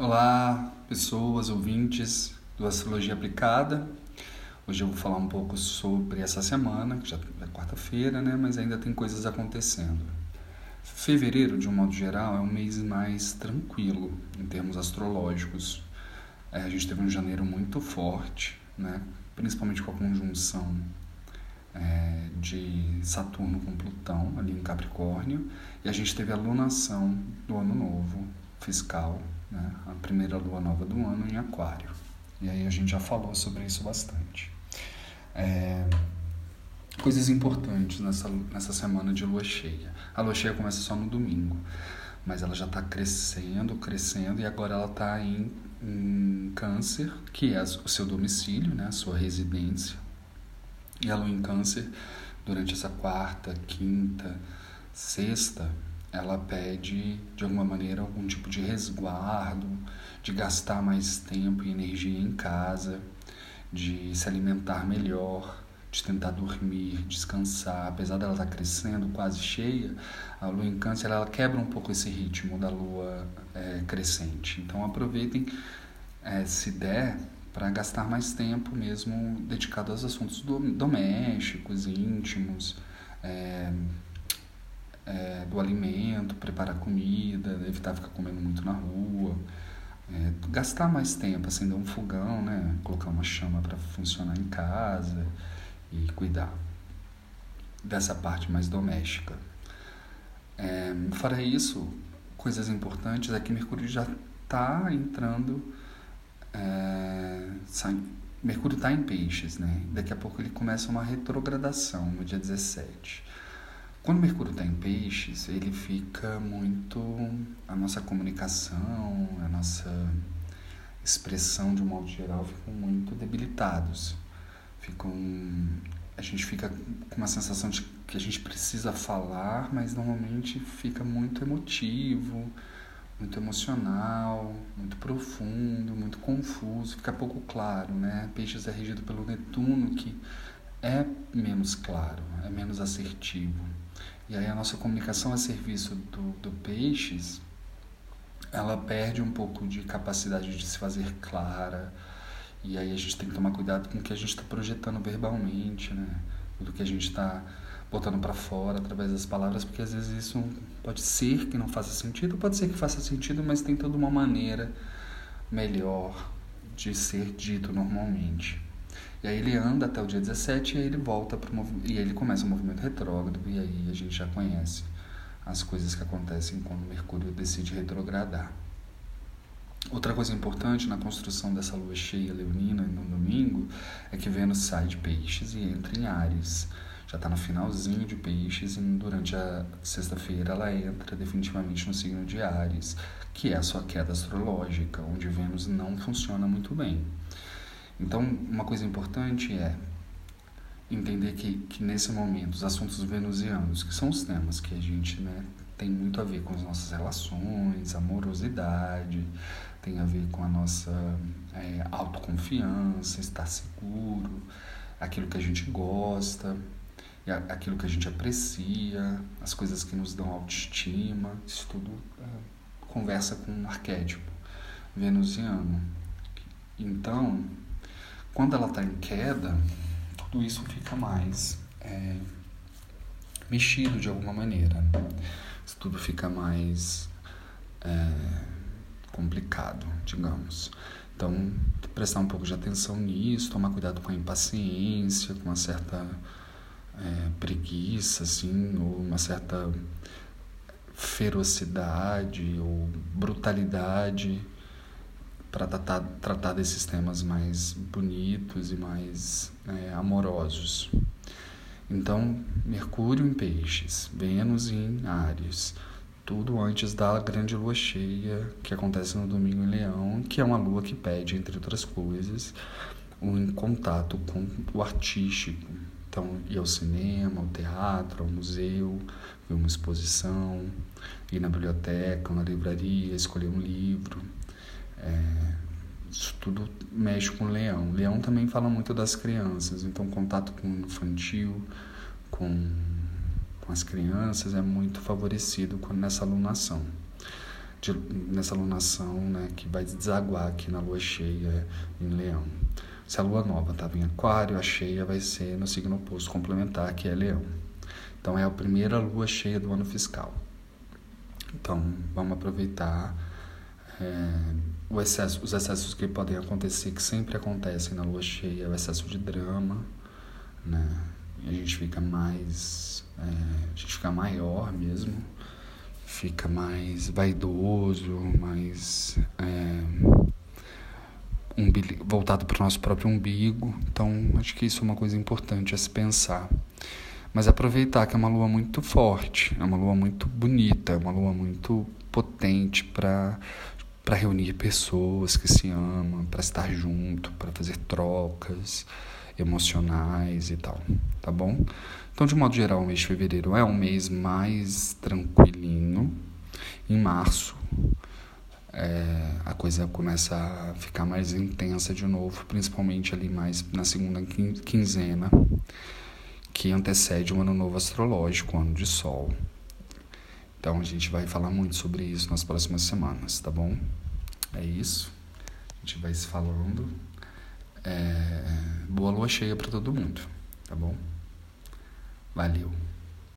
Olá, pessoas, ouvintes do Astrologia Aplicada. Hoje eu vou falar um pouco sobre essa semana, que já é quarta-feira, né? Mas ainda tem coisas acontecendo. Fevereiro, de um modo geral, é um mês mais tranquilo em termos astrológicos. É, a gente teve um janeiro muito forte, né? Principalmente com a conjunção é, de Saturno com Plutão ali em Capricórnio, e a gente teve a lunação do ano novo fiscal né? a primeira lua nova do ano em Aquário. E aí a gente já falou sobre isso bastante. É, coisas importantes nessa, nessa semana de lua cheia. A lua cheia começa só no domingo, mas ela já está crescendo, crescendo, e agora ela está em, em Câncer, que é o seu domicílio, né? a sua residência. E a lua em Câncer, durante essa quarta, quinta, sexta, ela pede de alguma maneira algum tipo de resguardo, de gastar mais tempo e energia em casa, de se alimentar melhor, de tentar dormir, descansar. Apesar dela estar crescendo, quase cheia, a lua em câncer ela quebra um pouco esse ritmo da lua é, crescente. Então aproveitem, é, se der, para gastar mais tempo mesmo dedicado aos assuntos domésticos, íntimos, é, é, do alimento, preparar comida, evitar ficar comendo muito na rua, é, gastar mais tempo, acender um fogão, né? colocar uma chama para funcionar em casa e cuidar dessa parte mais doméstica. É, fora isso, coisas importantes é que Mercúrio já está entrando. É, Mercúrio está em peixes, né? Daqui a pouco ele começa uma retrogradação no dia 17. Quando Mercúrio está em peixes, ele fica muito. A nossa comunicação, a nossa expressão de um modo geral ficam muito debilitados. Ficam, a gente fica com uma sensação de que a gente precisa falar, mas normalmente fica muito emotivo, muito emocional, muito profundo, muito confuso, fica pouco claro, né? Peixes é regido pelo Netuno, que é menos claro, é menos assertivo. E aí a nossa comunicação a serviço do, do peixes, ela perde um pouco de capacidade de se fazer clara. E aí a gente tem que tomar cuidado com o que a gente está projetando verbalmente, né? Tudo que a gente está botando para fora através das palavras, porque às vezes isso pode ser que não faça sentido, pode ser que faça sentido, mas tem toda uma maneira melhor de ser dito normalmente. E aí ele anda até o dia 17 e aí ele volta para e aí ele começa o movimento retrógrado e aí a gente já conhece as coisas que acontecem quando Mercúrio decide retrogradar. Outra coisa importante na construção dessa lua cheia leonina no domingo é que Vênus sai de Peixes e entra em Ares. Já está no finalzinho de Peixes e durante a sexta-feira ela entra definitivamente no signo de Ares, que é a sua queda astrológica, onde Vênus não funciona muito bem. Então, uma coisa importante é entender que, que nesse momento os assuntos venusianos, que são os temas que a gente né, tem muito a ver com as nossas relações, amorosidade, tem a ver com a nossa é, autoconfiança, estar seguro, aquilo que a gente gosta, aquilo que a gente aprecia, as coisas que nos dão autoestima, isso tudo é, conversa com um arquétipo venusiano. Então, quando ela está em queda, tudo isso fica mais é, mexido de alguma maneira. Isso tudo fica mais é, complicado, digamos. Então, prestar um pouco de atenção nisso, tomar cuidado com a impaciência, com uma certa é, preguiça, assim, ou uma certa ferocidade ou brutalidade para tratar, tratar desses temas mais bonitos e mais é, amorosos. Então, Mercúrio em Peixes, Vênus em Ares, tudo antes da grande lua cheia que acontece no domingo em Leão, que é uma lua que pede, entre outras coisas, um contato com o artístico. Então, ir ao cinema, ao teatro, ao museu, ver uma exposição, ir na biblioteca, na livraria, escolher um livro é, isso tudo mexe com o leão. O leão também fala muito das crianças, então contato com o infantil, com, com as crianças é muito favorecido nessa alunação. de, nessa lunação, né, que vai desaguar aqui na lua cheia em Leão. Se a lua nova estava em Aquário, a cheia vai ser no signo oposto complementar, que é Leão. Então é a primeira lua cheia do ano fiscal. Então vamos aproveitar é, excesso, os excessos que podem acontecer, que sempre acontecem na lua cheia, o excesso de drama, né? A gente fica mais. É, a gente fica maior mesmo, fica mais vaidoso, mais. É, voltado para o nosso próprio umbigo. Então, acho que isso é uma coisa importante a se pensar. Mas aproveitar que é uma lua muito forte, é uma lua muito bonita, é uma lua muito potente para para reunir pessoas que se amam, para estar junto, para fazer trocas emocionais e tal, tá bom? Então, de modo geral, o mês de fevereiro é um mês mais tranquilinho. Em março, é, a coisa começa a ficar mais intensa de novo, principalmente ali mais na segunda quinzena, que antecede o ano novo astrológico, o ano de sol. Então a gente vai falar muito sobre isso nas próximas semanas, tá bom? É isso. A gente vai se falando. É... Boa lua cheia para todo mundo, tá bom? Valeu.